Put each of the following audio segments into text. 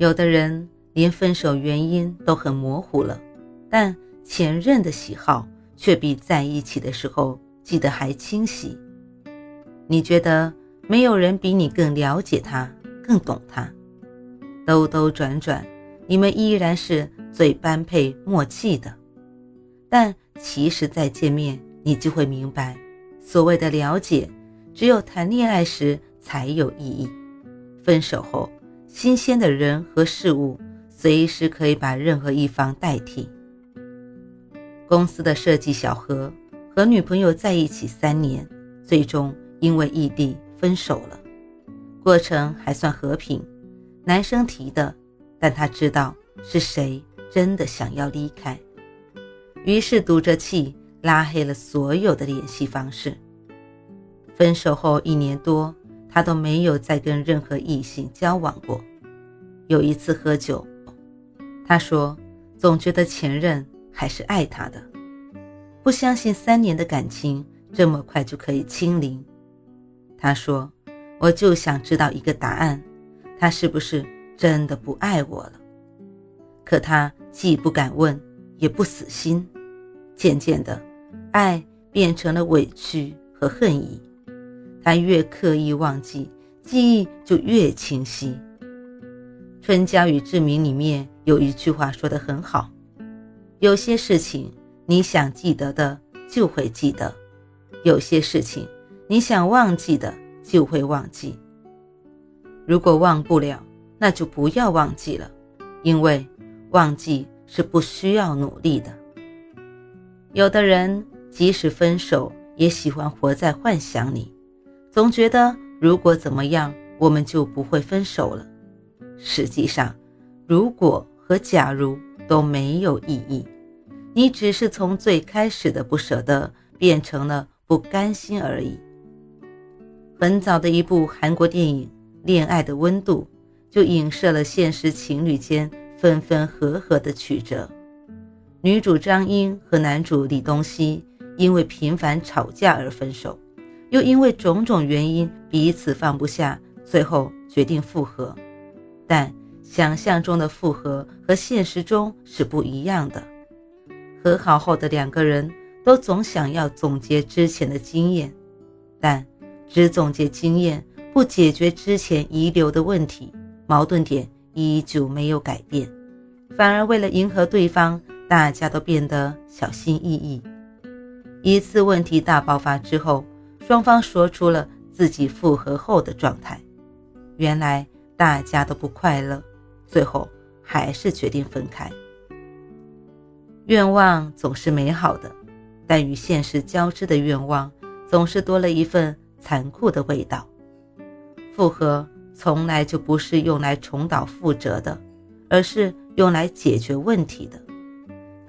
有的人连分手原因都很模糊了，但前任的喜好却比在一起的时候记得还清晰。你觉得没有人比你更了解他、更懂他？兜兜转转，你们依然是最般配、默契的。但其实再见面，你就会明白，所谓的了解，只有谈恋爱时才有意义。分手后。新鲜的人和事物随时可以把任何一方代替。公司的设计小何和女朋友在一起三年，最终因为异地分手了。过程还算和平，男生提的，但他知道是谁真的想要离开，于是赌着气拉黑了所有的联系方式。分手后一年多。他都没有再跟任何异性交往过。有一次喝酒，他说：“总觉得前任还是爱他的，不相信三年的感情这么快就可以清零。”他说：“我就想知道一个答案，他是不是真的不爱我了？”可他既不敢问，也不死心。渐渐的，爱变成了委屈和恨意。他越刻意忘记，记忆就越清晰。《春娇与志明》里面有一句话说得很好：“有些事情你想记得的就会记得，有些事情你想忘记的就会忘记。如果忘不了，那就不要忘记了，因为忘记是不需要努力的。有的人即使分手，也喜欢活在幻想里。”总觉得如果怎么样，我们就不会分手了。实际上，如果和假如都没有意义，你只是从最开始的不舍得变成了不甘心而已。很早的一部韩国电影《恋爱的温度》就影射了现实情侣间分分合合的曲折。女主张英和男主李东熙因为频繁吵架而分手。又因为种种原因彼此放不下，最后决定复合。但想象中的复合和现实中是不一样的。和好后的两个人都总想要总结之前的经验，但只总结经验不解决之前遗留的问题，矛盾点依旧没有改变，反而为了迎合对方，大家都变得小心翼翼。一次问题大爆发之后。双方说出了自己复合后的状态，原来大家都不快乐，最后还是决定分开。愿望总是美好的，但与现实交织的愿望总是多了一份残酷的味道。复合从来就不是用来重蹈覆辙的，而是用来解决问题的。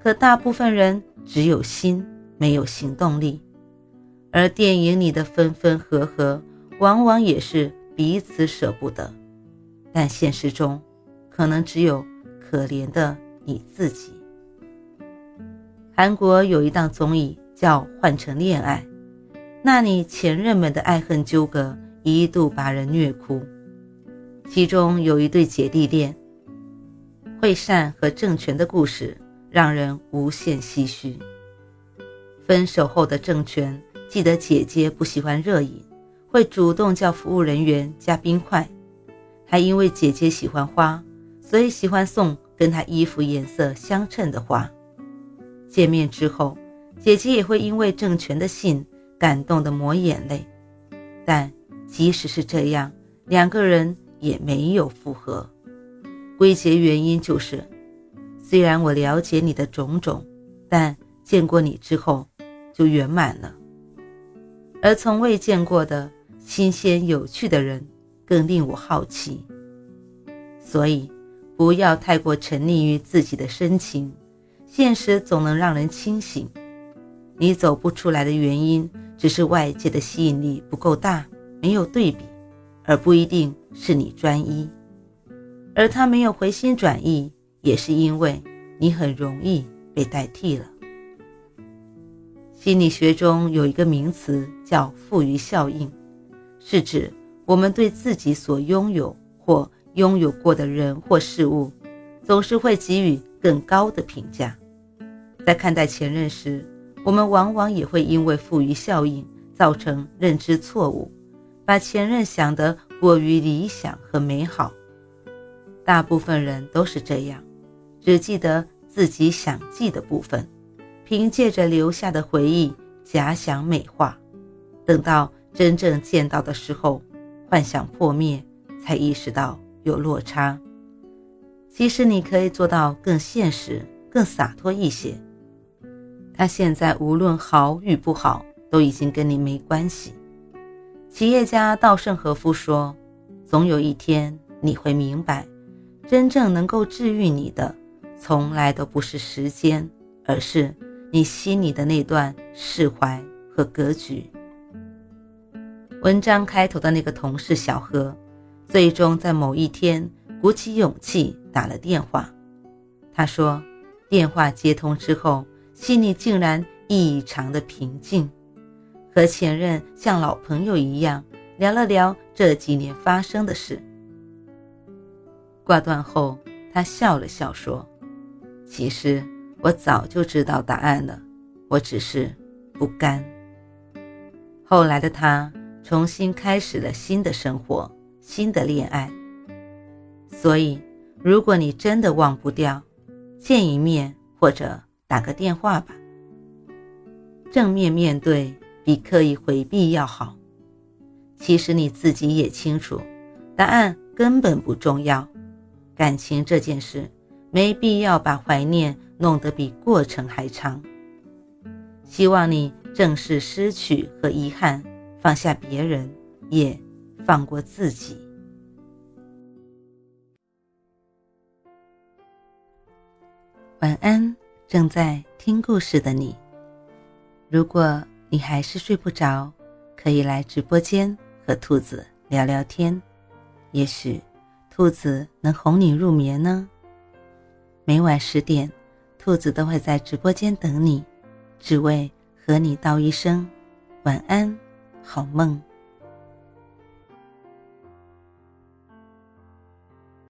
可大部分人只有心，没有行动力。而电影里的分分合合，往往也是彼此舍不得，但现实中，可能只有可怜的你自己。韩国有一档综艺叫《换成恋爱》，那里前任们的爱恨纠葛一度把人虐哭。其中有一对姐弟恋，惠善和郑权的故事让人无限唏嘘。分手后的郑权。记得姐姐不喜欢热饮，会主动叫服务人员加冰块，还因为姐姐喜欢花，所以喜欢送跟她衣服颜色相称的花。见面之后，姐姐也会因为郑权的信感动的抹眼泪。但即使是这样，两个人也没有复合。归结原因就是，虽然我了解你的种种，但见过你之后就圆满了。而从未见过的新鲜有趣的人，更令我好奇。所以不要太过沉溺于自己的深情，现实总能让人清醒。你走不出来的原因，只是外界的吸引力不够大，没有对比，而不一定是你专一。而他没有回心转意，也是因为你很容易被代替了。心理学中有一个名词叫“赋予效应”，是指我们对自己所拥有或拥有过的人或事物，总是会给予更高的评价。在看待前任时，我们往往也会因为赋予效应造成认知错误，把前任想得过于理想和美好。大部分人都是这样，只记得自己想记的部分，凭借着留下的回忆假想美化，等到真正见到的时候，幻想破灭，才意识到有落差。其实你可以做到更现实、更洒脱一些。他现在无论好与不好，都已经跟你没关系。企业家稻盛和夫说：“总有一天你会明白，真正能够治愈你的，从来都不是时间，而是你心里的那段释怀和格局。”文章开头的那个同事小何，最终在某一天鼓起勇气打了电话。他说：“电话接通之后。”心里竟然异常的平静，和前任像老朋友一样聊了聊这几年发生的事。挂断后，他笑了笑说：“其实我早就知道答案了，我只是不甘。”后来的他重新开始了新的生活，新的恋爱。所以，如果你真的忘不掉，见一面或者。打个电话吧，正面面对比刻意回避要好。其实你自己也清楚，答案根本不重要。感情这件事，没必要把怀念弄得比过程还长。希望你正视失去和遗憾，放下别人，也放过自己。晚安。正在听故事的你，如果你还是睡不着，可以来直播间和兔子聊聊天，也许兔子能哄你入眠呢。每晚十点，兔子都会在直播间等你，只为和你道一声晚安，好梦。